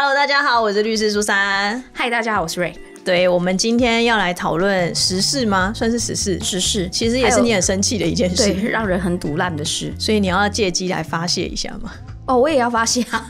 Hello，大家好，我是律师苏珊。嗨，大家好，我是 Ray。对，我们今天要来讨论时事吗？算是时事，时事其实也是你很生气的一件事，对，让人很毒烂的事。所以你要借机来发泄一下嘛。哦，我也要发泄。啊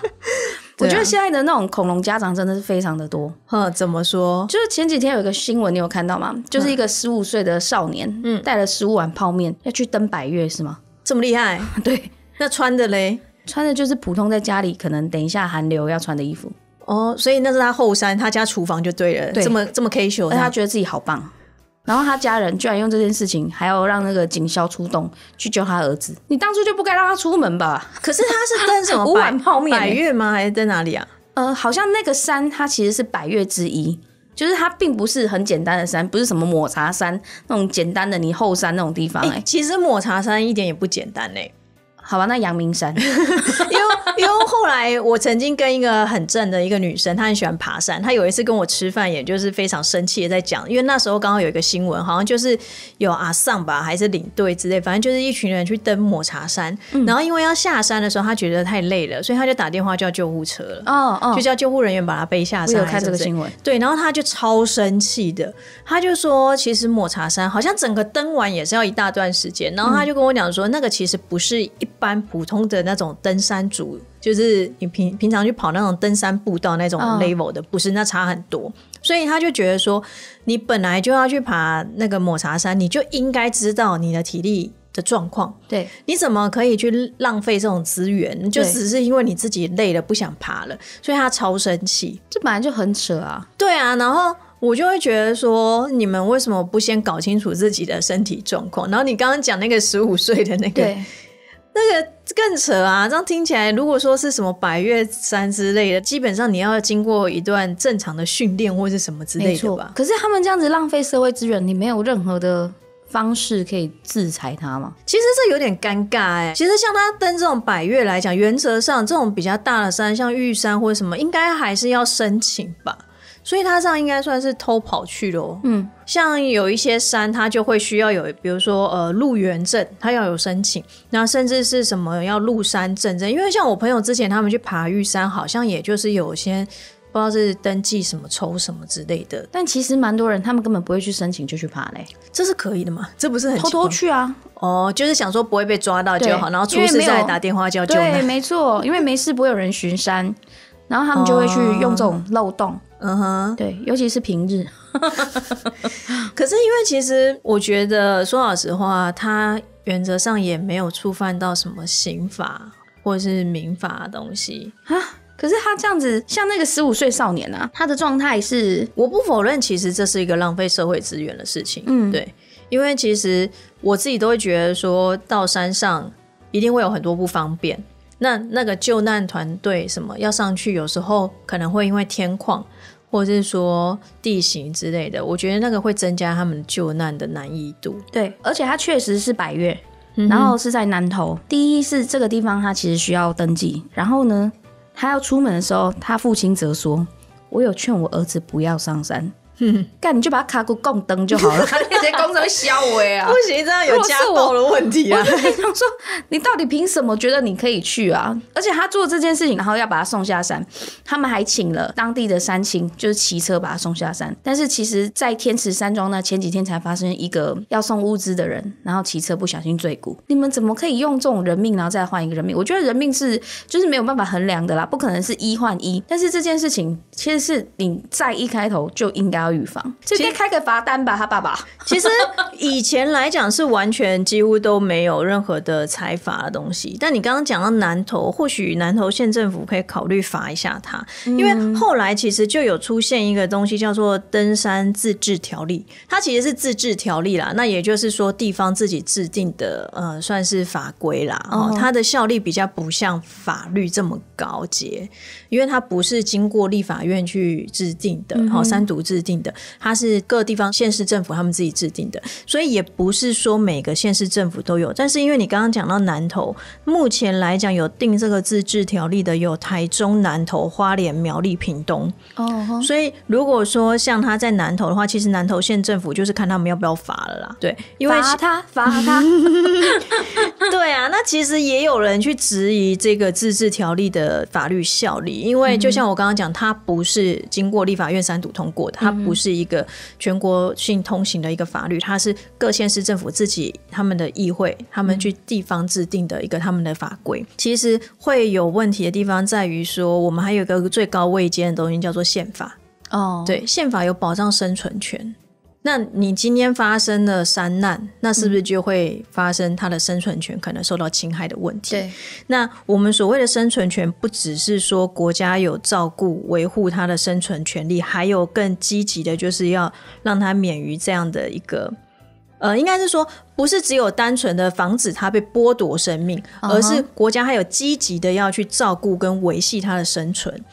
我觉得现在的那种恐龙家长真的是非常的多。哼，怎么说？就是前几天有一个新闻，你有看到吗？就是一个十五岁的少年，嗯，带了十五碗泡面要去登百月，是吗？这么厉害？对。那穿的嘞？穿的就是普通在家里可能等一下寒流要穿的衣服。哦，所以那是他后山，他家厨房就对了。对，这么这么 casual，他觉得自己好棒。然后他家人居然用这件事情，还要让那个警消出动去救他儿子。你当初就不该让他出门吧？可是他是登什么 五碗泡面百越吗？还是在哪里啊？呃，好像那个山它其实是百越之一，就是它并不是很简单的山，不是什么抹茶山那种简单的你后山那种地方。哎，其实抹茶山一点也不简单嘞。好吧，那阳明山，因为因为后来我曾经跟一个很正的一个女生，她很喜欢爬山，她有一次跟我吃饭，也就是非常生气的在讲，因为那时候刚好有一个新闻，好像就是有阿尚吧，还是领队之类，反正就是一群人去登抹茶山，然后因为要下山的时候，她觉得太累了，所以她就打电话叫救护车了，哦哦，就叫救护人员把她背下山。有看这个新闻，对，然后她就超生气的，她就说，其实抹茶山好像整个登完也是要一大段时间，然后她就跟我讲说，那个其实不是一。般普通的那种登山族，就是你平平常去跑那种登山步道那种 level 的，不是那差很多。所以他就觉得说，你本来就要去爬那个抹茶山，你就应该知道你的体力的状况。对，你怎么可以去浪费这种资源？就只是因为你自己累了不想爬了，所以他超生气。这本来就很扯啊。对啊，然后我就会觉得说，你们为什么不先搞清楚自己的身体状况？然后你刚刚讲那个十五岁的那个。那个更扯啊！这样听起来，如果说是什么百越山之类的，基本上你要经过一段正常的训练或是什么之类的吧。可是他们这样子浪费社会资源，你没有任何的方式可以制裁他吗？其实这有点尴尬哎。其实像他登这种百越来讲，原则上这种比较大的山，像玉山或者什么，应该还是要申请吧。所以他这样应该算是偷跑去喽。嗯，像有一些山，它就会需要有，比如说呃入园证，它要有申请，那甚至是什么要入山证证。因为像我朋友之前他们去爬玉山，好像也就是有些不知道是登记什么抽什么之类的。但其实蛮多人他们根本不会去申请就去爬嘞，这是可以的嘛？这不是很偷偷去啊？哦，就是想说不会被抓到就好，然后出事再打电话叫救对，没错，因为没事不会有人巡山，然后他们就会去用这种漏洞。嗯哼，对，尤其是平日。可是因为其实我觉得说老实话，他原则上也没有触犯到什么刑法或者是民法的东西啊。可是他这样子，像那个十五岁少年啊，他的状态是，我不否认，其实这是一个浪费社会资源的事情。嗯，对，因为其实我自己都会觉得说到山上一定会有很多不方便。那那个救难团队什么要上去，有时候可能会因为天况。或者是说地形之类的，我觉得那个会增加他们救难的难易度。对，而且它确实是百越，然后是在南头。第一是这个地方，他其实需要登记。然后呢，他要出门的时候，他父亲则说：“我有劝我儿子不要上山。” 干你就把他卡骨供灯就好了，那些工程销毁啊，不行，这样有家暴的问题啊！我想说，你到底凭什么觉得你可以去啊？而且他做这件事情，然后要把他送下山，他们还请了当地的山青，就是骑车把他送下山。但是其实，在天池山庄呢前几天才发生一个要送物资的人，然后骑车不小心坠谷。你们怎么可以用这种人命，然后再换一个人命？我觉得人命是就是没有办法衡量的啦，不可能是一换一。但是这件事情其实是你在一开头就应该要。预防，直接开个罚单吧，他爸爸。其实以前来讲是完全几乎都没有任何的财罚的东西，但你刚刚讲到南投，或许南投县政府可以考虑罚一下他，因为后来其实就有出现一个东西叫做登山自治条例，它其实是自治条例啦，那也就是说地方自己制定的，呃，算是法规啦，哦，它的效力比较不像法律这么高阶，因为它不是经过立法院去制定的，好，三读制定。定的，它是各地方县市政府他们自己制定的，所以也不是说每个县市政府都有。但是因为你刚刚讲到南投，目前来讲有定这个自治条例的有台中、南投、花莲、苗栗、屏东。哦，所以如果说像他在南投的话，其实南投县政府就是看他们要不要罚了啦。对，因为罚他罚他。其实也有人去质疑这个自治条例的法律效力，因为就像我刚刚讲，它不是经过立法院三读通过的，它不是一个全国性通行的一个法律，它是各县市政府自己他们的议会他们去地方制定的一个他们的法规。其实会有问题的地方在于说，我们还有一个最高位阶的东西叫做宪法。哦，对，宪法有保障生存权。那你今天发生了山难，那是不是就会发生他的生存权可能受到侵害的问题？对。那我们所谓的生存权，不只是说国家有照顾维护他的生存权利，还有更积极的，就是要让他免于这样的一个，呃，应该是说，不是只有单纯的防止他被剥夺生命，而是国家还有积极的要去照顾跟维系他的生存。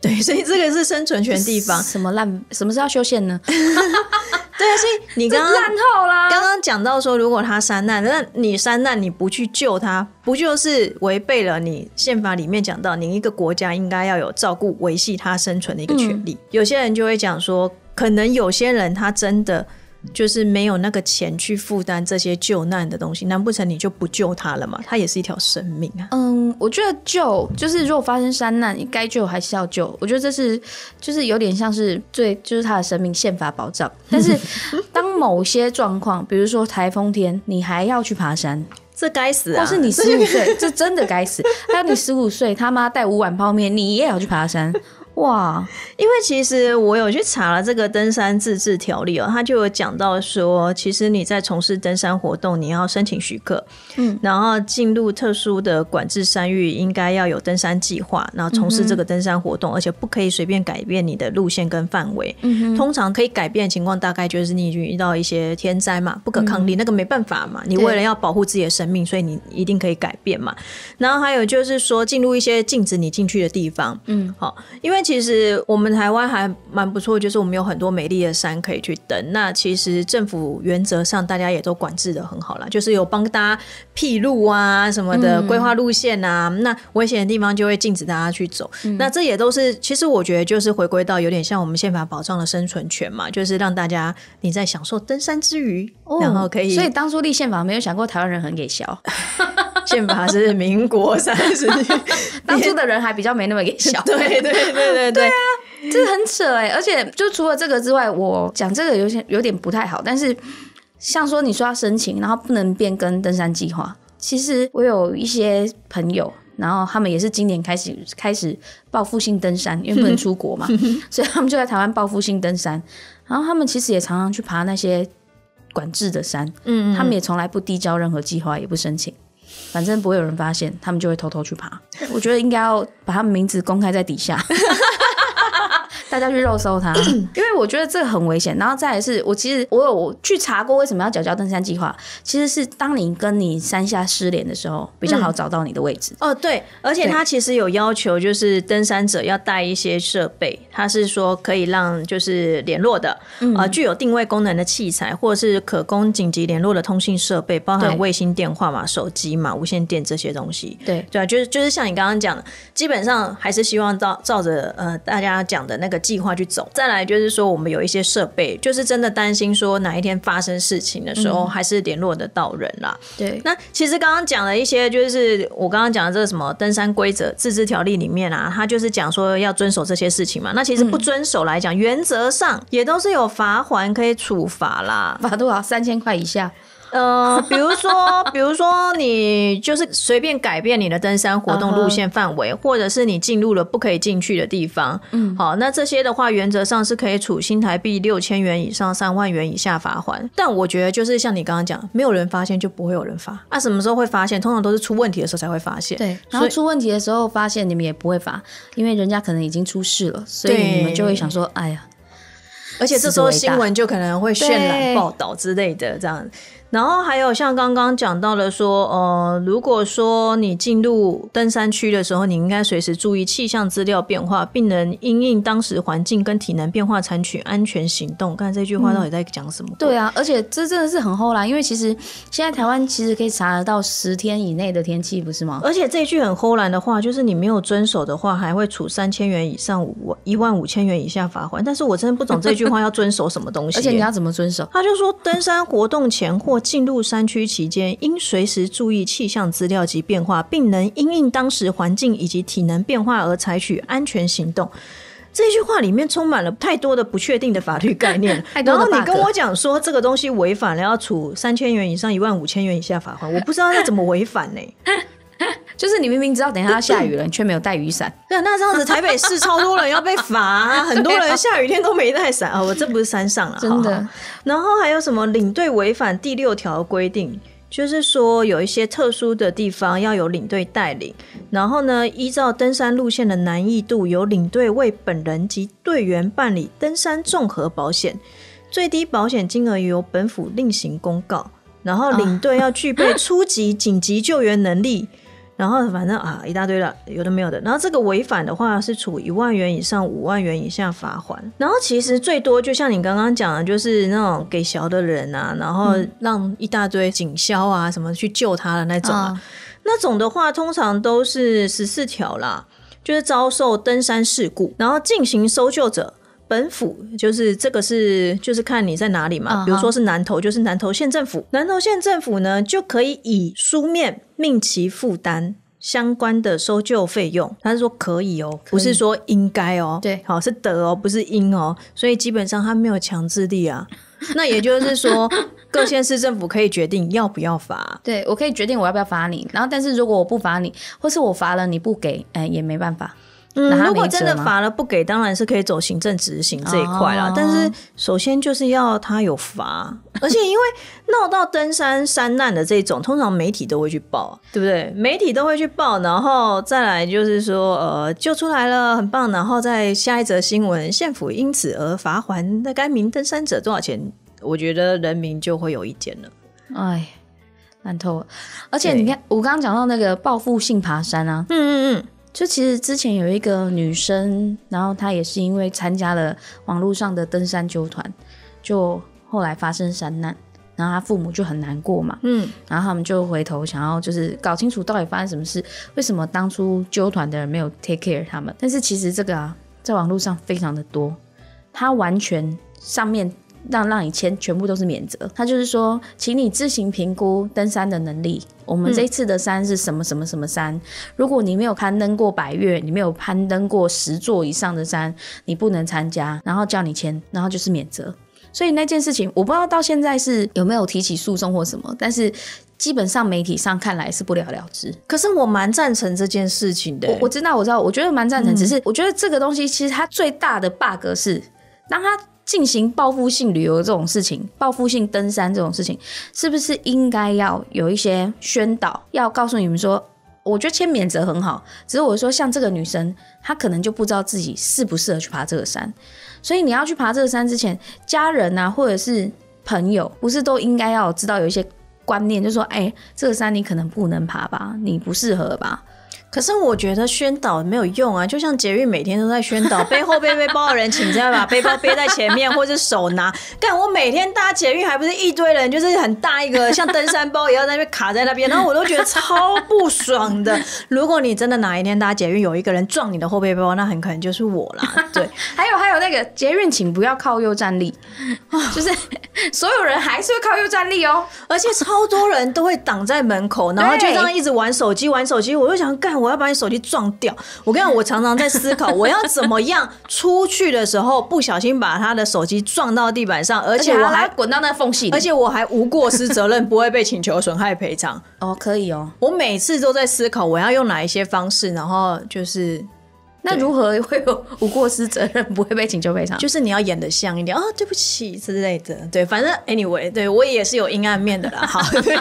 对，所以这个是生存权地方。什么烂？什么是要修宪呢？对啊，所以你刚刚烂透啦。刚刚讲到说，如果他山难，那你山难你不去救他，不就是违背了你宪法里面讲到，你一个国家应该要有照顾维系他生存的一个权利？有些人就会讲说，可能有些人他真的。就是没有那个钱去负担这些救难的东西，难不成你就不救他了吗？他也是一条生命啊。嗯，我觉得救就是如果发生山难，你该救还是要救。我觉得这是就是有点像是最就是他的生命宪法保障。但是 当某些状况，比如说台风天，你还要去爬山，这该死啊！或是你十五岁，这真的该死。还有你十五岁，他妈带五碗泡面，你也要去爬山。哇，因为其实我有去查了这个登山自治条例哦，他就有讲到说，其实你在从事登山活动，你要申请许可，嗯，然后进入特殊的管制山域，应该要有登山计划，然后从事这个登山活动，而且不可以随便改变你的路线跟范围。嗯通常可以改变的情况，大概就是你遇到一些天灾嘛，不可抗力，那个没办法嘛，你为了要保护自己的生命，所以你一定可以改变嘛。然后还有就是说，进入一些禁止你进去的地方，嗯，好，因为。其实我们台湾还蛮不错，就是我们有很多美丽的山可以去登。那其实政府原则上大家也都管制的很好啦，就是有帮大家辟路啊什么的，规划路线啊。那危险的地方就会禁止大家去走。那这也都是，其实我觉得就是回归到有点像我们宪法保障的生存权嘛，就是让大家你在享受登山之余，然后可以。所以当初立宪法没有想过台湾人很给笑。宪法是民国三十年，当初的人还比较没那么给笑。对对对对对啊，这很扯哎！而且就除了这个之外，我讲这个有些有点不太好。但是像说你说要申请，然后不能变更登山计划。其实我有一些朋友，然后他们也是今年开始开始报复性登山，因为不能出国嘛，所以他们就在台湾报复性登山。然后他们其实也常常去爬那些管制的山，嗯，他们也从来不递交任何计划，也不申请。反正不会有人发现，他们就会偷偷去爬。我觉得应该要把他们名字公开在底下。大家去肉搜它，因为我觉得这个很危险。然后再来是，我其实我有去查过为什么要缴交登山计划，其实是当你跟你山下失联的时候，比较好找到你的位置。哦，对，而且他其实有要求，就是登山者要带一些设备，他是说可以让就是联络的，啊，具有定位功能的器材，或者是可供紧急联络的通信设备，包含卫星电话嘛、手机嘛、无线电这些东西。对，对啊，就是就是像你刚刚讲的，基本上还是希望照照着呃大家讲的那个。计划去走，再来就是说，我们有一些设备，就是真的担心说哪一天发生事情的时候，还是联络得到人啦。对，那其实刚刚讲了一些，就是我刚刚讲的这个什么登山规则自治条例里面啊，它就是讲说要遵守这些事情嘛。那其实不遵守来讲，原则上也都是有罚款可以处罚啦，罚多少？三千块以下。呃，比如说，比如说你就是随便改变你的登山活动路线范围，或者是你进入了不可以进去的地方，嗯，好，那这些的话，原则上是可以处新台币六千元以上三万元以下罚款。但我觉得就是像你刚刚讲，没有人发现就不会有人罚。啊，什么时候会发现？通常都是出问题的时候才会发现。对，然后出问题的时候发现你们也不会罚，因为人家可能已经出事了，所以你们就会想说，哎呀，而且这时候新闻就可能会渲染报道之类的这样。然后还有像刚刚讲到的说，呃，如果说你进入登山区的时候，你应该随时注意气象资料变化，并能因应当时环境跟体能变化，采取安全行动。看这句话到底在讲什么？对啊，而且这真的是很后来，因为其实现在台湾其实可以查得到十天以内的天气，不是吗？而且这句很后来的话，就是你没有遵守的话，还会处三千元以上五一万五千元以下罚款。但是我真的不懂这句话要遵守什么东西，而且你要怎么遵守？他就说，登山活动前或进入山区期间，应随时注意气象资料及变化，并能因应当时环境以及体能变化而采取安全行动。这句话里面充满了太多的不确定的法律概念，然后你跟我讲说这个东西违反了要处三千元以上一万五千元以下罚款，我不知道要怎么违反呢？就是你明明知道等一下要下雨了，你却没有带雨伞。对，那这样子台北市超多人要被罚，很多人下雨天都没带伞啊！我这不是山上了，真的。然后还有什么领队违反第六条规定？就是说有一些特殊的地方要有领队带领，然后呢，依照登山路线的难易度，由领队为本人及队员办理登山综合保险，最低保险金额由本府另行公告。然后领队要具备初级紧急救援能力。然后反正啊一大堆了，有的没有的。然后这个违反的话是处一万元以上五万元以下罚款。然后其实最多就像你刚刚讲的，就是那种给小的人啊，然后让一大堆警消啊什么去救他的那种啊，那种的话通常都是十四条啦，就是遭受登山事故，然后进行搜救者。本府就是这个是就是看你在哪里嘛，比如说是南投，就是南投县政府，南投县政府呢就可以以书面命其负担相关的搜救费用。他是说可以哦，不是说应该哦，对，好是得哦，不是应哦，所以基本上他没有强制力啊。那也就是说，各县市政府可以决定要不要罚。对我可以决定我要不要罚你，然后但是如果我不罚你，或是我罚了你不给，哎也没办法。嗯，如果真的罚了不给，当然是可以走行政执行这一块啦。但是首先就是要他有罚，而且因为闹到登山山难的这种，通常媒体都会去报，对不对？媒体都会去报，然后再来就是说，呃，救出来了，很棒。然后再下一则新闻，县府因此而罚还那该名登山者多少钱？我觉得人民就会有意见了。哎，烂透了。而且你看，我刚刚讲到那个报复性爬山啊，嗯嗯嗯。就其实之前有一个女生，然后她也是因为参加了网络上的登山纠团，就后来发生山难，然后她父母就很难过嘛，嗯，然后他们就回头想要就是搞清楚到底发生什么事，为什么当初纠团的人没有 take care 他们？但是其实这个啊，在网络上非常的多，他完全上面。让让你签全部都是免责，他就是说，请你自行评估登山的能力。我们这次的山是什么什么什么山？如果你没有攀登过百越，你没有攀登过十座以上的山，你不能参加。然后叫你签，然后就是免责。所以那件事情，我不知道到现在是有没有提起诉讼或什么，但是基本上媒体上看来是不了了之。可是我蛮赞成这件事情的。我我知道，我知道，我觉得蛮赞成。只是我觉得这个东西其实它最大的 bug 是，当它。进行报复性旅游这种事情，报复性登山这种事情，是不是应该要有一些宣导，要告诉你们说，我觉得签免责很好，只是我说像这个女生，她可能就不知道自己适不适合去爬这个山，所以你要去爬这个山之前，家人啊或者是朋友，不是都应该要知道有一些观念，就说，哎，这个山你可能不能爬吧，你不适合吧。可是我觉得宣导没有用啊，就像捷运每天都在宣导，背后背背包的人请再把 背包背在前面，或者手拿。但我每天搭捷运还不是一堆人，就是很大一个像登山包一样在那边卡在那边，然后我都觉得超不爽的。如果你真的哪一天搭捷运有一个人撞你的后背包，那很可能就是我啦。对，还有还有那个捷运，请不要靠右站立，就是所有人还是会靠右站立哦，而且超多人都会挡在门口，然后就这样一直玩手机玩手机，我就想干。我要把你手机撞掉！我跟你讲，我常常在思考，我要怎么样出去的时候不小心把他的手机撞到地板上，而且我还滚到那缝隙，而且我还无过失责任，不会被请求损害赔偿。哦，可以哦。我每次都在思考，我要用哪一些方式，然后就是。那如何会有无过失责任不会被请求赔偿？就是你要演的像一点啊，对不起之类的。对，反正 anyway，对我也是有阴暗面的啦。好，对，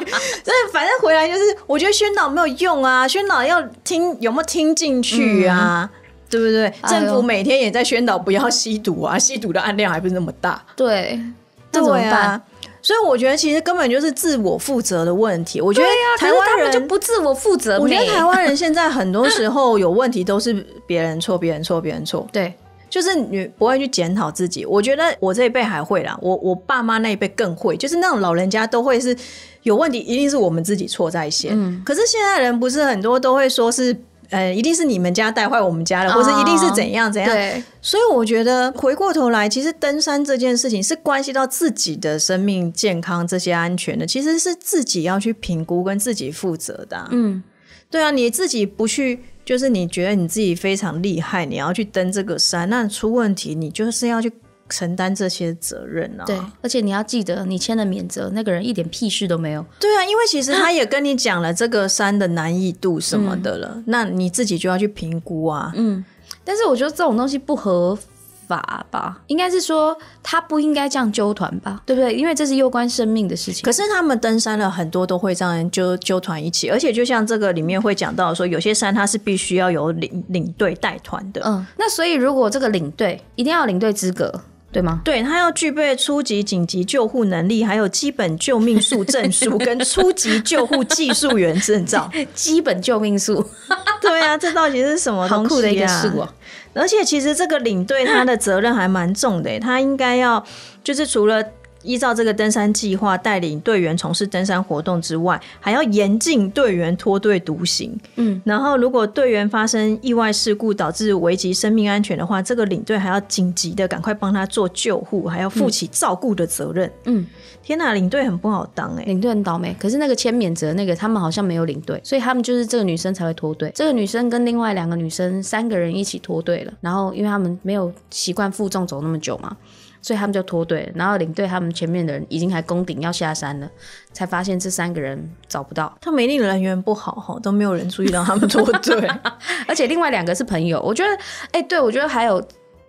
反正回来就是，我觉得宣导没有用啊，宣导要听有没有听进去啊，对不对？政府每天也在宣导不要吸毒啊，吸毒的案量还不是那么大。对，那怎么办？所以我觉得其实根本就是自我负责的问题。我觉得台湾人就不自我负责。我觉得台湾人现在很多时候有问题都是别人错，别人错，别人错。对，就是你不会去检讨自己。我觉得我这一辈还会啦，我我爸妈那一辈更会，就是那种老人家都会是有问题，一定是我们自己错在先。可是现在人不是很多都会说是。呃，一定是你们家带坏我们家了，或者一定是怎样怎样。对，所以我觉得回过头来，其实登山这件事情是关系到自己的生命健康这些安全的，其实是自己要去评估跟自己负责的。嗯，对啊，你自己不去，就是你觉得你自己非常厉害，你要去登这个山，那出问题你就是要去。承担这些责任啊！对，而且你要记得，你签了免责，那个人一点屁事都没有。对啊，因为其实他 也跟你讲了这个山的难易度什么的了，那你自己就要去评估啊。嗯，但是我觉得这种东西不合法吧？应该是说他不应该这样纠团吧？对不对？因为这是攸关生命的事情。可是他们登山了很多都会这样纠纠团一起，而且就像这个里面会讲到说，有些山它是必须要有领领队带团的。嗯，那所以如果这个领队一定要领队资格。对吗？对他要具备初级紧急救护能力，还有基本救命术证书跟初级救护技术员证照。基本救命术，对啊，这到底是什么东西的一个术啊？而且其实这个领队他的责任还蛮重的，他应该要就是除了。依照这个登山计划带领队员从事登山活动之外，还要严禁队员脱队独行。嗯，然后如果队员发生意外事故导致危及生命安全的话，这个领队还要紧急的赶快帮他做救护，还要负起照顾的责任。嗯，天哪，领队很不好当哎，领队很倒霉。可是那个签免责那个，他们好像没有领队，所以他们就是这个女生才会脱队。这个女生跟另外两个女生三个人一起脱队了，然后因为他们没有习惯负重走那么久嘛。所以他们就脱队，然后领队他们前面的人已经还攻顶要下山了，才发现这三个人找不到。他们一定人缘不好哈，都没有人注意到他们脱队，而且另外两个是朋友。我觉得，哎，对我觉得还有。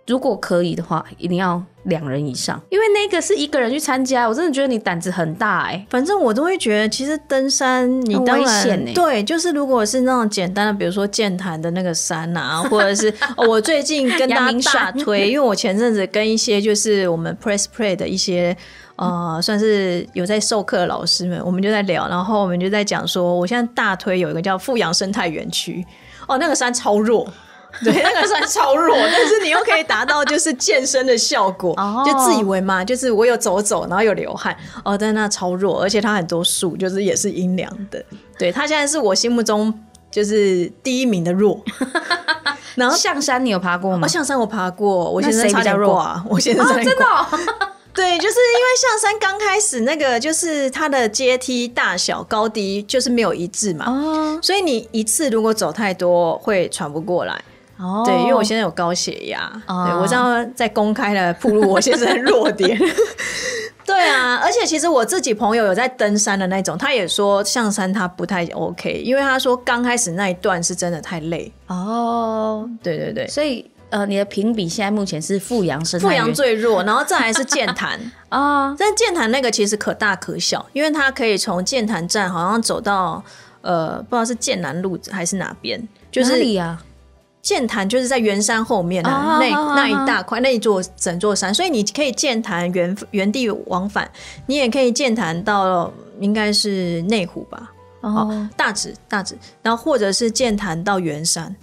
如果可以的话，一定要两人以上，因为那个是一个人去参加，我真的觉得你胆子很大哎。反正我都会觉得，其实登山你当然对，就是如果是那种简单的，比如说剑潭的那个山啊，或者是 我最近跟大家大推，因为我前阵子跟一些就是我们 Press Play 的一些呃，算是有在授课的老师们，我们就在聊，然后我们就在讲说，我现在大推有一个叫富阳生态园区，哦，那个山超弱。对，那个算超弱，但是你又可以达到就是健身的效果，就自以为嘛，就是我有走走，然后有流汗，哦，但那超弱，而且它很多树，就是也是阴凉的。对，它现在是我心目中就是第一名的弱。然后象山你有爬过吗？象山我爬过，我现在差点挂，我现在真的。对，就是因为象山刚开始那个，就是它的阶梯大小高低就是没有一致嘛，哦，所以你一次如果走太多会喘不过来。对，因为我现在有高血压，对我这样在公开的铺路，我现在弱点。对啊，而且其实我自己朋友有在登山的那种，他也说象山他不太 OK，因为他说刚开始那一段是真的太累。哦，对对对，所以呃，你的评比现在目前是富阳生富阳最弱，然后再来是剑潭啊，但剑潭那个其实可大可小，因为它可以从剑潭站好像走到呃，不知道是剑南路还是哪边，就是哪里啊？剑潭就是在圆山后面的那那一大块那一座整座山，所以你可以剑潭原原地往返，你也可以剑潭到应该是内湖吧，哦，大直大直，然后或者是剑潭到圆山，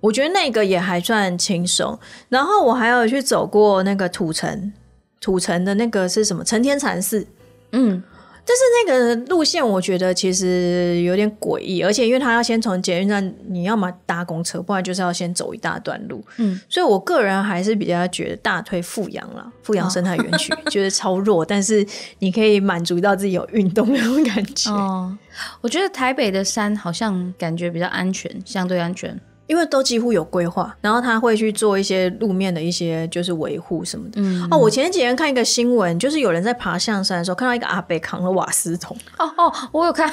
我觉得那个也还算轻松。然后我还有去走过那个土城，土城的那个是什么？承天禅寺，嗯。但是那个路线我觉得其实有点诡异，而且因为他要先从捷运站，你要么搭公车，不然就是要先走一大段路。嗯，所以我个人还是比较觉得大推富阳啦，富阳生态园区 觉得超弱，但是你可以满足到自己有运动那种感觉。哦，我觉得台北的山好像感觉比较安全，相对安全。因为都几乎有规划，然后他会去做一些路面的一些就是维护什么的。嗯哦，我前几天看一个新闻，就是有人在爬象山的时候，看到一个阿伯扛了瓦斯桶。哦哦，我有看，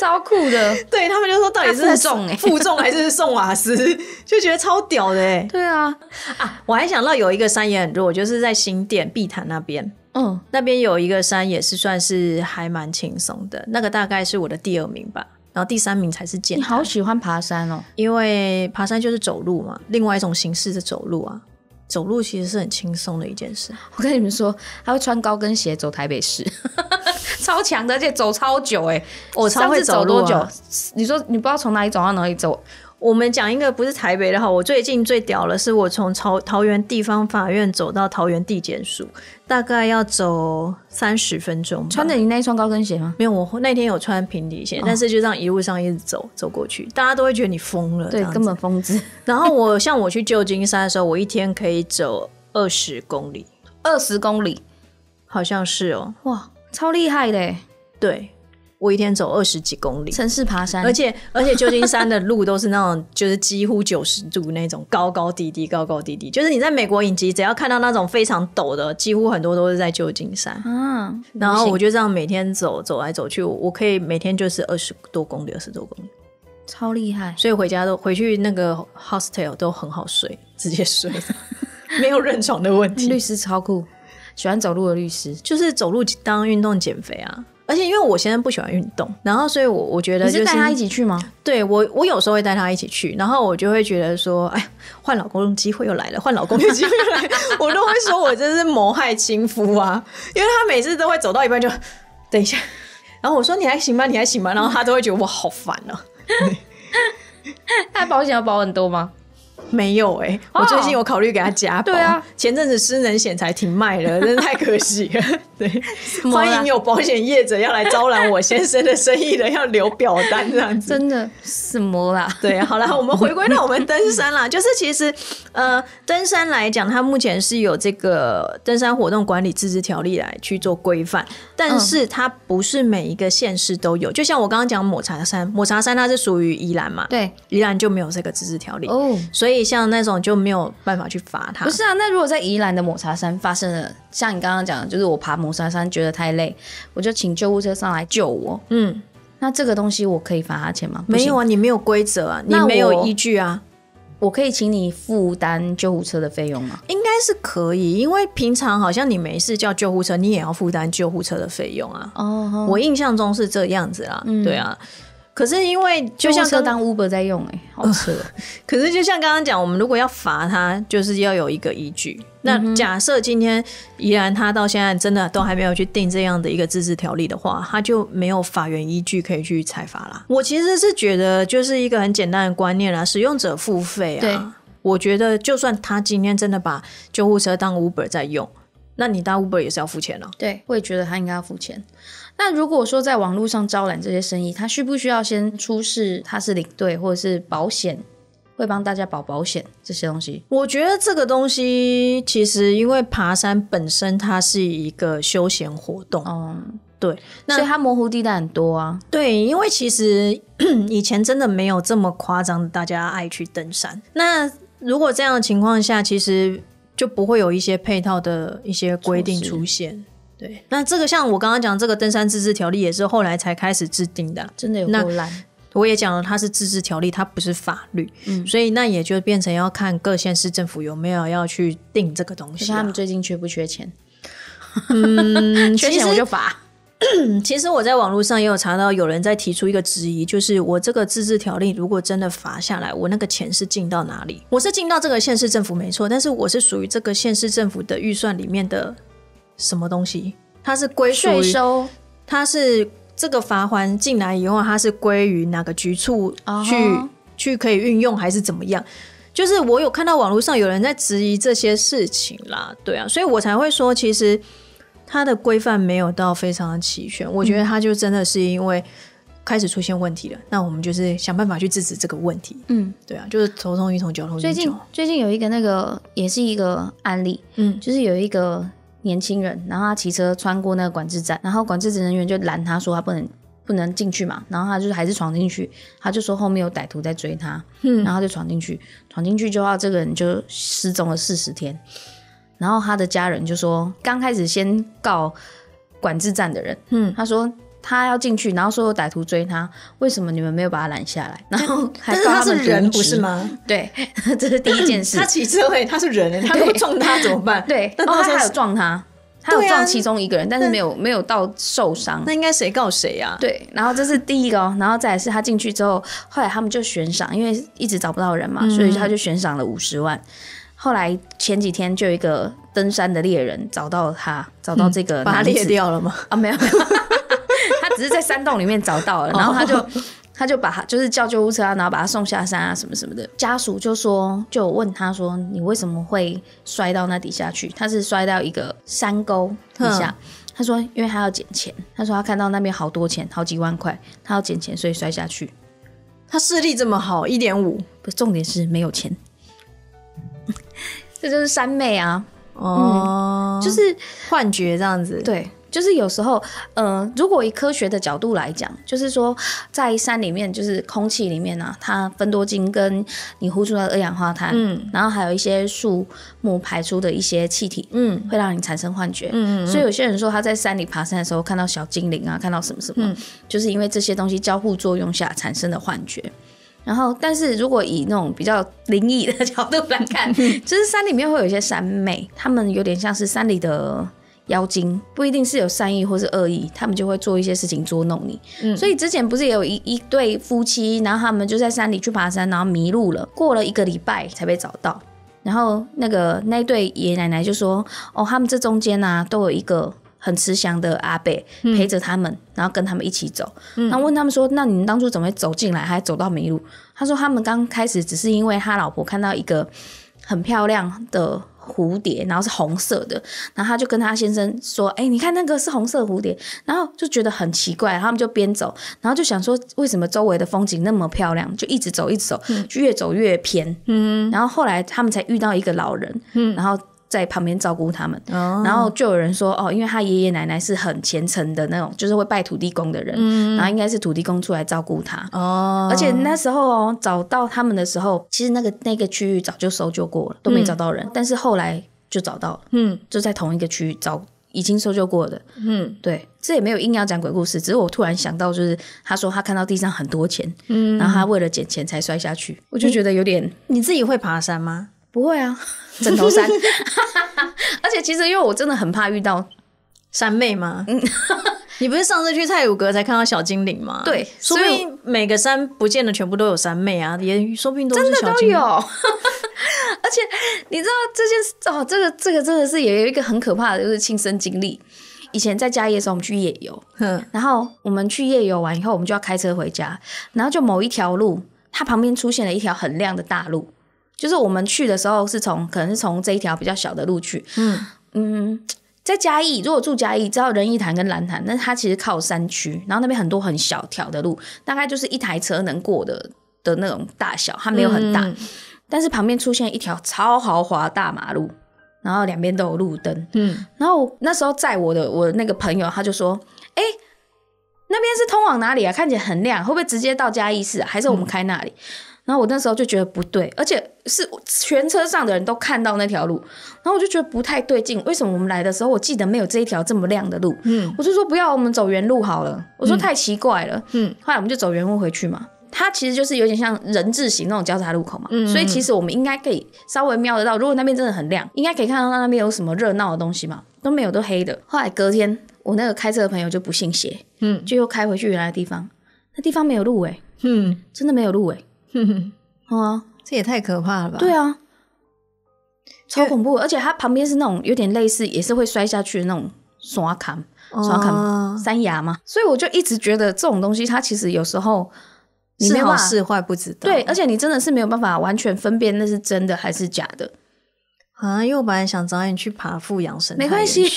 超酷的。对他们就说到底是负重哎，负重还是送瓦斯，就觉得超屌的哎。对啊啊！我还想到有一个山也很弱，就是在新店碧潭那边。嗯，那边有一个山也是算是还蛮轻松的，那个大概是我的第二名吧。然后第三名才是健。你好喜欢爬山哦，因为爬山就是走路嘛，另外一种形式的走路啊。走路其实是很轻松的一件事。我跟你们说，他会穿高跟鞋走台北市，超强的，而且走超久哎、我超上次会走多久？你说你不知道从哪里走到哪里走？我们讲一个不是台北的哈，我最近最屌的是我从桃桃园地方法院走到桃园地检署，大概要走三十分钟。穿着你那一双高跟鞋吗？没有，我那天有穿平底鞋，但是就这样一路上一直走走过去，大家都会觉得你疯了。对，根本疯子。然后我像我去旧金山的时候，我一天可以走二十公里，二十公里，好像是哦。哇，超厉害的欸！对，我一天走二十几公里，城市爬山，而且而且旧金山的路都是那种就是几乎九十度那种高高低低高高低低，就是你在美国影集只要看到那种非常陡的，几乎很多都是在旧金山。啊，然后我就这样每天走走来走去，我我可以每天就是二十多公里，二十多公里，超厉害，所以回家都回去那个 hostel 都很好睡，直接睡，没有认床的问题。律师超酷，喜欢走路的律师。就是走路当运动减肥啊。而且因为我先生不喜欢运动，然后所以我我觉得就是你带他一起去吗？对我我有时候会带他一起去，然后我就会觉得说，哎，换老公机会又来了，换老公的机会又来了，我都会说我这是谋害亲夫啊，因为他每次都会走到一半就等一下，然后我说你还行吗？你还行吗？然后他都会觉得我好烦啊。他保险要保很多吗？没有哎、我最近有考虑给他加保。对啊，前阵子失能险才停卖了，真是太可惜了。对，欢迎有保险业者要来招揽我先生的生意的，要留表单这样子。真的什么啦？对，好了，我们回归到我们登山啦，就是其实呃，登山来讲，它目前是有这个登山活动管理自治条例来去做规范，但是它不是每一个县市都有。就像我刚刚讲抹茶山，抹茶山它是属于宜兰嘛，对宜兰就没有这个自治条例，哦，所以像那种就没有办法去罚他。不是啊，那如果在宜兰的抹茶山发生了，像你刚刚讲的，就是我爬抹茶山觉得太累，我就请救护车上来救我。嗯，那这个东西我可以罚他钱吗？啊，没有啊，你没有规则啊，你没有依据啊。我可以请你负担救护车的费用吗？应该是可以，因为平常好像你没事叫救护车，你也要负担救护车的费用啊。哦，我印象中是这样子啦，对啊。可是因为就像车当 Uber 在用、哎，好扯。可是就像刚刚讲，我们如果要罚他，就是要有一个依据。那假设今天宜然他到现在真的都还没有去定这样的一个自治条例的话，他就没有法源依据可以去裁罚啦。我其实是觉得就是一个很简单的观念啦，使用者付费啊。我觉得就算他今天真的把救护车当 Uber 在用，那你搭 Uber 也是要付钱的、对，我也觉得他应该要付钱。那如果说在网络上招揽这些生意，他需不需要先出示他是领队或者是保险，会帮大家保保险这些东西？我觉得这个东西其实因为爬山本身它是一个休闲活动，嗯、对，所以它模糊地带很多啊。对，因为其实 以前真的没有这么夸张，大家爱去登山。那如果这样的情况下，其实就不会有一些配套的一些规定出现。对，那这个像我刚刚讲这个登山自治条例，也是后来才开始制定的。真的有那够烂，我也讲了，它是自治条例，它不是法律，嗯所以那也就变成要看各县市政府有没有要去定这个东西、他们。最近缺不缺钱？嗯，缺钱我就罚。其实我在网络上也有查到，有人在提出一个质疑，就是我这个自治条例如果真的罚下来，我那个钱是进到哪里？我是进到这个县市政府没错，但是我是属于这个县市政府的预算里面的什么东西？它是归属，税收它是这个罚款进来以后，它是归于哪个局处去、哦去可以运用，还是怎么样？就是我有看到网络上有人在质疑这些事情啦，对啊，所以我才会说，其实它的规范没有到非常的齐全。我觉得它就真的是因为开始出现问题了，那我们就是想办法去制止这个问题。嗯，对啊，就是头痛医头，脚痛医最近。最近有一个那个也是一个案例，嗯就是有一个年轻人，然后他骑车穿过那个管制站，然后管制人员就拦他说他不能不能进去嘛，然后他就是还是闯进去，他就说后面有歹徒在追他，嗯然后他就闯进去，闯进去之后这个人就失踪了四十天，然后他的家人就说刚开始先告管制站的人，嗯他说。他要进去，然后说有歹徒追他，为什么你们没有把他拦下来？然后还告们是人？不是吗？对，这是第一 件事他。骑车会，他是人欸，他如果撞他怎么办？对，那然后他还有撞他，他有撞其中一个人，但是没有没有到受伤。那应该谁告谁啊？对，然后这是第一个哦，然后再来是他进去之后，后来他们就悬赏，因为一直找不到人嘛，嗯所以他就悬赏了五十万。后来前几天就有一个登山的猎人找到他，找到这个把它男子裂掉了吗？啊，没有，没有他只是在山洞里面找到了，然后他就。他就把他就是叫救护车啊，然后把他送下山啊，什么什么的。家属就说，就问他说：“你为什么会摔到那底下去？”他是摔到一个山沟底下。他说：“因为他要捡钱。”他说他看到那边好多钱，好几万块，他要捡钱，所以摔下去。他视力这么好，一点五，不，重点是没有钱。这就是山妹啊，哦，就是幻觉这样子。对。就是有时候，呃，如果以科学的角度来讲，就是说在山里面，就是空气里面呢、它分多精跟你呼出的二氧化碳，嗯，然后还有一些树木排出的一些气体，嗯，会让你产生幻觉，嗯所以有些人说他在山里爬山的时候看到小精灵啊，看到什么什么，就是因为这些东西交互作用下产生的幻觉。然后，但是如果以那种比较灵异的 角度来看，就是山里面会有一些山妹，他们有点像是山里的。妖精不一定是有善意或是恶意，他们就会做一些事情捉弄你。嗯，所以之前不是也有一一对夫妻，然后他们就在山里去爬山，然后迷路了，过了一个礼拜才被找到。然后那个那对爷爷奶奶就说：“哦，他们这中间呢都有一个很慈祥的阿伯陪着他们，然后跟他们一起走。那问他们说：那你们当初怎么会走进来，还走到迷路？他说他们刚开始只是因为他老婆看到一个很漂亮的。”蝴蝶，然后是红色的，然后他就跟他先生说：“哎，你看那个是红色蝴蝶。”然后就觉得很奇怪，他们就边走，然后就想说：“为什么周围的风景那么漂亮？”就一直走，一直走，就越走越偏。嗯，然后后来他们才遇到一个老人，嗯，然后在旁边照顾他们。哦，然后就有人说：“哦，因为他爷爷奶奶是很虔诚的那种，就是会拜土地公的人，嗯，然后应该是土地公出来照顾他。哦，而且那时候哦，找到他们的时候，其实那个那个区域早就搜救过了，都没找到人，但是后来。就找到了，嗯，就在同一个区域找已经搜救过的，嗯，对，这也没有硬要讲鬼故事，只是我突然想到，就是他说他看到地上很多钱，嗯，然后他为了捡钱才摔下去，我就觉得有点。你自己会爬山吗？不会啊，枕头山。而且其实因为我真的很怕遇到山妹吗，嗯。你不是上次去太鲁阁才看到小精灵吗？对，所以每个山不见得全部都有山妹啊，也说不定都是小精灵。而且你知道这件事哦，这个这个真的是也有一个很可怕的，就是亲身经历。以前在嘉义的时候，我们去夜游，然后我们去夜游完以后，我们就要开车回家，然后就某一条路，它旁边出现了一条很亮的大路，就是我们去的时候是从可能是从这一条比较小的路去，嗯嗯，在嘉义，如果住嘉义，知道仁义潭跟蓝潭，那它其实靠山区，然后那边很多很小条的路，大概就是一台车能过的的那种大小，它没有很大。但是旁边出现一条超豪华大马路，然后两边都有路灯。嗯，然后那时候在我的我那个朋友他就说：“哎，那边是通往哪里啊？看起来很亮，会不会直接到嘉义市？还是我们开那里？”然后我那时候就觉得不对，而且是全车上的人都看到那条路，然后我就觉得不太对劲。为什么我们来的时候我记得没有这一条这么亮的路？嗯，我就说不要，我们走原路好了。我说太奇怪了。嗯，后来我们就走原路回去嘛。它其实就是有点像人字形那种交叉路口嘛，所以其实我们应该可以稍微瞄得到。如果那边真的很亮，应该可以看到那边有什么热闹的东西嘛？都没有，都黑的。后来隔天，我那个开车的朋友就不信邪，嗯，就又开回去原来的地方，那地方没有路哎，嗯，真的没有路哎，哼哼，啊，这也太可怕了吧？对啊，超恐怖，而且它旁边是那种有点类似，也是会摔下去的那种刷坎、刷坎山崖嘛，所以我就一直觉得这种东西，它其实有时候。是好是坏不知道，对，而且你真的是没有办法完全分辨那是真的还是假的啊！因为我本来想找你去爬富阳生态园区，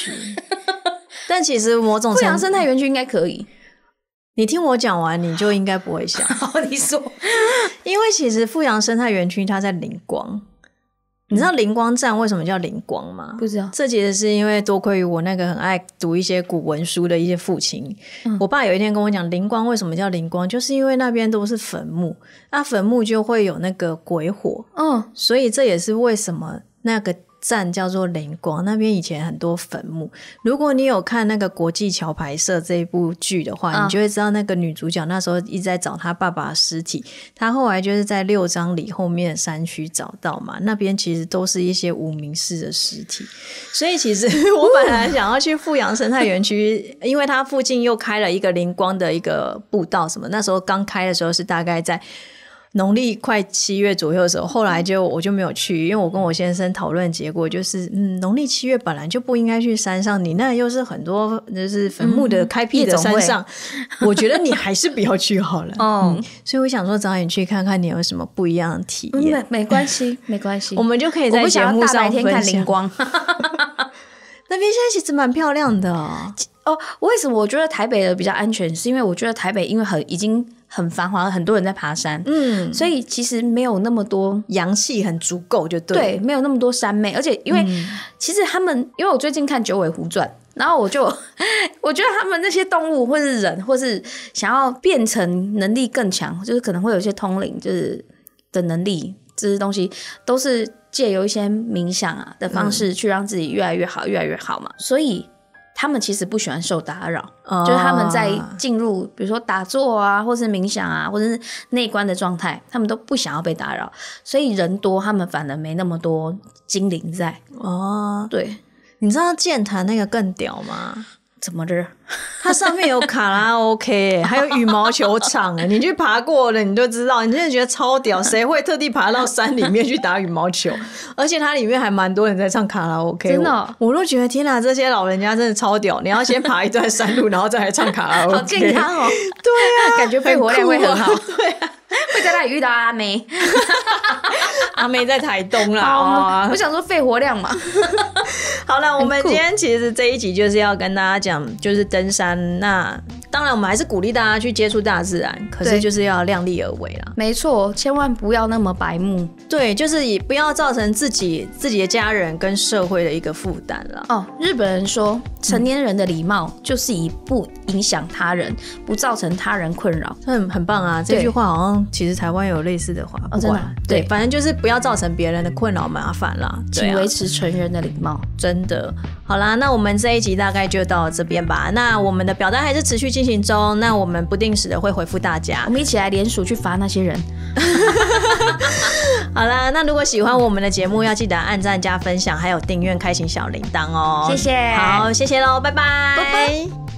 但其实某种富阳生态园区应该可以。你听我讲完，你就应该不会想。你说，因为其实富阳生态园区它在灵光。你知道灵光站为什么叫灵光吗？不知道。这其实是因为多亏于我那个很爱读一些古文书的一些父亲。我爸有一天跟我讲，灵光为什么叫灵光，就是因为那边都是坟墓，那坟墓就会有那个鬼火。嗯，所以这也是为什么那个。站叫做灵光，那边以前很多坟墓。如果你有看那个《国际桥牌社》这一部剧的话，你就会知道那个女主角那时候一直在找她爸爸的尸体。她后来就是在六张里后面山区找到嘛，那边其实都是一些无名氏的尸体。所以其实 我本来想要去富阳生态园区，因为它附近又开了一个灵光的一个步道什么。那时候刚开的时候是大概在。农历快七月左右的时候，后来就我就没有去，因为我跟我先生讨论结果就是，嗯，农历七月本来就不应该去山上，你那又是很多就是坟墓的开辟的山上，我觉得你还是不要去好了。哦，所以我想说早点去看看你有什么不一样的体验。没关系，没关系，我们就可以在节目上看灵光。那边现在其实蛮漂亮的哦。为什么我觉得台北的比较安全？是因为我觉得台北因为很已经。很繁华，很多人在爬山，嗯，所以其实没有那么多阳气很足够，就对，对，没有那么多山妹，而且因为其实他们，因为我最近看《九尾狐传》，然后我就 我觉得他们那些动物或是人，或是想要变成能力更强，就是可能会有一些通灵，就是的能力，这些东西都是借由一些冥想啊的方式去让自己越来越好，越来越好嘛，所以。他们其实不喜欢受打扰，就是他们在进入，比如说打坐啊，或是冥想啊，或者是内观的状态，他们都不想要被打扰，所以人多，他们反而没那么多精灵在。哦，对，你知道剑潭那个更屌吗？怎么着？它上面有卡拉 OK，还有羽毛球场哎，你去爬过了，你就知道，你真的觉得超屌。谁会特地爬到山里面去打羽毛球？而且它里面还蛮多人在唱卡拉 OK，真的，我都觉得天哪，这些老人家真的超屌。你要先爬一段山路，然后再来唱卡拉 OK，好健康哦。对啊，感觉肺活量会很好。对啊。会在那里遇到阿妹，阿妹在台东啦。我想说肺活量嘛。好了，我们今天其实这一集就是要跟大家讲，就是登山那。当然，我们还是鼓励大家去接触大自然，可是就是要量力而为啦。没错，千万不要那么白目。对，就是也不要造成自己、自己的家人跟社会的一个负担了。哦，日本人说，成年人的礼貌就是以不影响他人、不造成他人困扰。很很棒啊！这句话好像其实台湾有类似的话。哦，真的。对，反正就是不要造成别人的困扰麻烦啦。请维持成人的礼貌。真的。好啦，那我们这一集大概就到这边吧。那我们的表单还是持续进行中，那我们不定时的会回复大家。我们一起来联署去罚那些人。好啦，那如果喜欢我们的节目，要记得按赞加分享，还有订阅，开启小铃铛哦。谢谢。好，谢谢喽，拜拜。拜拜。